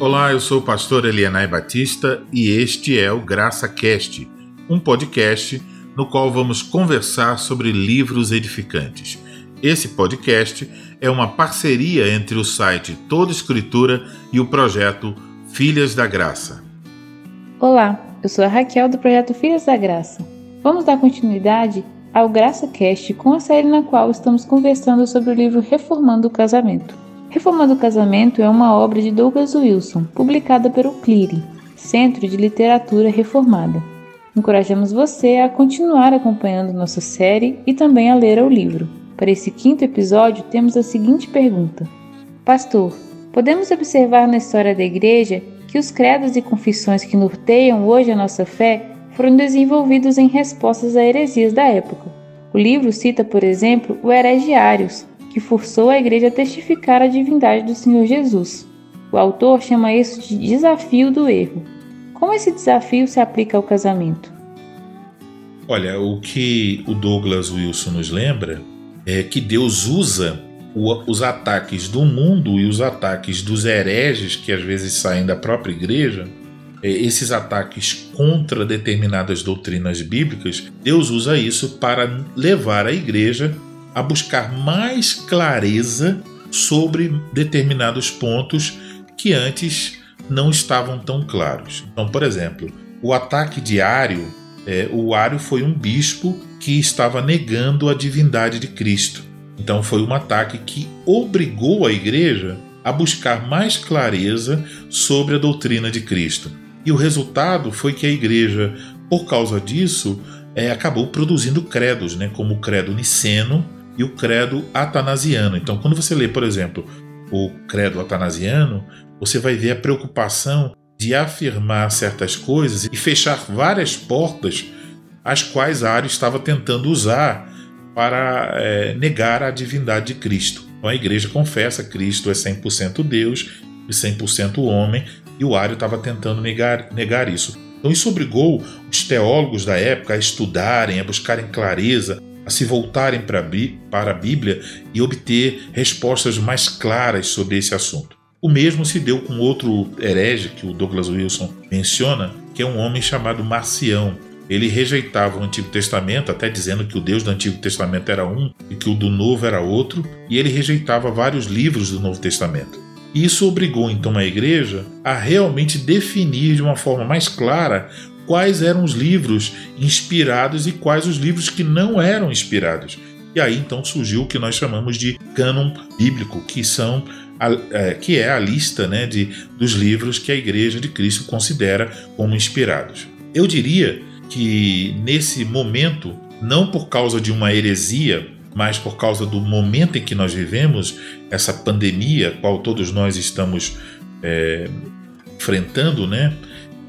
Olá, eu sou o pastor Elianai Batista e este é o Graça Cast, um podcast no qual vamos conversar sobre livros edificantes. Esse podcast é uma parceria entre o site Toda Escritura e o projeto Filhas da Graça. Olá, eu sou a Raquel do projeto Filhas da Graça. Vamos dar continuidade ao Graça Cast com a série na qual estamos conversando sobre o livro Reformando o Casamento. Reformando o Casamento é uma obra de Douglas Wilson, publicada pelo CLIRI, Centro de Literatura Reformada. Encorajamos você a continuar acompanhando nossa série e também a ler o livro. Para esse quinto episódio, temos a seguinte pergunta: Pastor, podemos observar na história da Igreja que os credos e confissões que norteiam hoje a nossa fé foram desenvolvidos em respostas a heresias da época. O livro cita, por exemplo, o Heregiários, que forçou a igreja a testificar a divindade do Senhor Jesus. O autor chama isso de desafio do erro. Como esse desafio se aplica ao casamento? Olha, o que o Douglas Wilson nos lembra é que Deus usa os ataques do mundo e os ataques dos hereges que às vezes saem da própria igreja, é, esses ataques contra determinadas doutrinas bíblicas, Deus usa isso para levar a igreja a buscar mais clareza sobre determinados pontos que antes não estavam tão claros. Então, por exemplo, o ataque de Ário, é, o Ário foi um bispo que estava negando a divindade de Cristo. Então, foi um ataque que obrigou a igreja a buscar mais clareza sobre a doutrina de Cristo. E o resultado foi que a igreja, por causa disso, é, acabou produzindo credos, né, como o credo niceno, e o credo atanasiano. Então, quando você lê, por exemplo, o credo atanasiano, você vai ver a preocupação de afirmar certas coisas e fechar várias portas as quais Ario estava tentando usar para é, negar a divindade de Cristo. Então, a igreja confessa que Cristo é 100% Deus e 100% homem, e o Ario estava tentando negar, negar isso. Então, isso obrigou os teólogos da época a estudarem, a buscarem clareza, a se voltarem para a Bíblia e obter respostas mais claras sobre esse assunto. O mesmo se deu com outro herege que o Douglas Wilson menciona, que é um homem chamado Marcião. Ele rejeitava o Antigo Testamento, até dizendo que o Deus do Antigo Testamento era um e que o do Novo era outro, e ele rejeitava vários livros do Novo Testamento. Isso obrigou então a igreja a realmente definir de uma forma mais clara quais eram os livros inspirados e quais os livros que não eram inspirados. E aí então surgiu o que nós chamamos de cânon bíblico, que são a, é, que é a lista né, de, dos livros que a Igreja de Cristo considera como inspirados. Eu diria que nesse momento, não por causa de uma heresia, mas por causa do momento em que nós vivemos, essa pandemia, qual todos nós estamos é, enfrentando, né?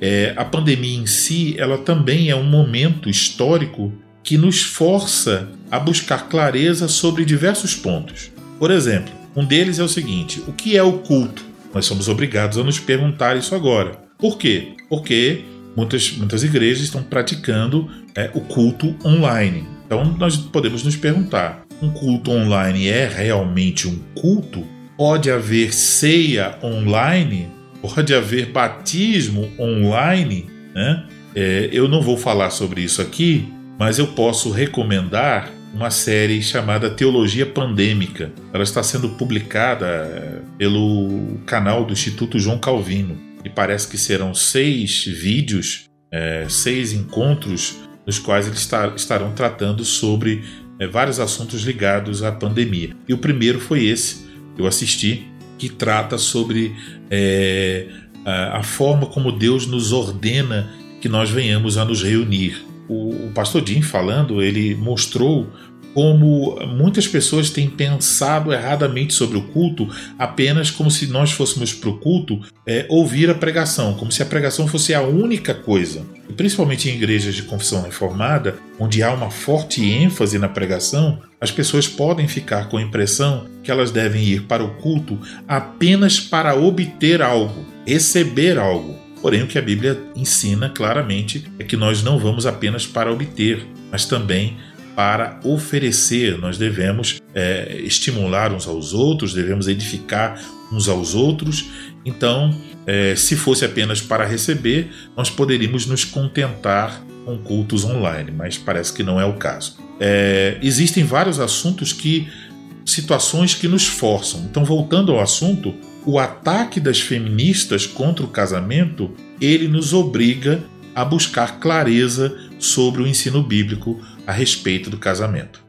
É, a pandemia em si, ela também é um momento histórico que nos força a buscar clareza sobre diversos pontos. Por exemplo, um deles é o seguinte: o que é o culto? Nós somos obrigados a nos perguntar isso agora. Por quê? Porque muitas, muitas igrejas estão praticando é, o culto online. Então nós podemos nos perguntar: um culto online é realmente um culto? Pode haver ceia online? Pode haver batismo online, né? É, eu não vou falar sobre isso aqui, mas eu posso recomendar uma série chamada Teologia Pandêmica. Ela está sendo publicada é, pelo canal do Instituto João Calvino e parece que serão seis vídeos, é, seis encontros nos quais eles estarão tratando sobre é, vários assuntos ligados à pandemia. E o primeiro foi esse eu assisti, que trata sobre é, a, a, forma como Deus nos ordena que nós venhamos a nos reunir. O, o pastor Jim falando, ele mostrou como muitas pessoas têm pensado erradamente sobre o culto, apenas como se nós fôssemos para o culto é, ouvir a pregação, como se a pregação fosse a única coisa. E principalmente em igrejas de confissão reformada, onde há uma forte ênfase na pregação, as pessoas podem ficar com a impressão que elas devem ir para o culto apenas para obter algo, receber algo. Porém, o que a Bíblia ensina claramente é que nós não vamos apenas para obter, mas também para oferecer. Nós devemos é, estimular uns aos outros, devemos edificar uns aos outros. Então, É, se fosse apenas para receber, nós poderíamos nos contentar com cultos online, mas parece que não é o caso. É, existem vários assuntos que. situações que nos forçam. Então, voltando ao assunto, o ataque das feministas contra o casamento ele nos obriga a buscar clareza sobre o ensino bíblico a respeito do casamento.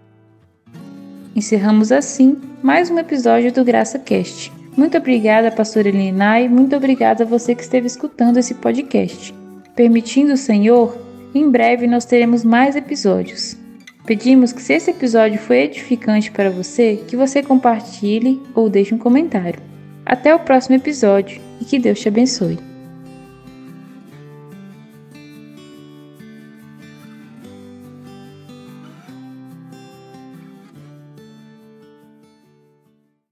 Encerramos assim mais um episódio do Graça Cast. Muito obrigada, pastora Elinai, muito obrigada a você que esteve escutando esse podcast. Permitindo o Senhor, em breve nós teremos mais episódios. Pedimos que se esse episódio foi edificante para você, que você compartilhe ou deixe um comentário. Até o próximo episódio e que Deus te abençoe.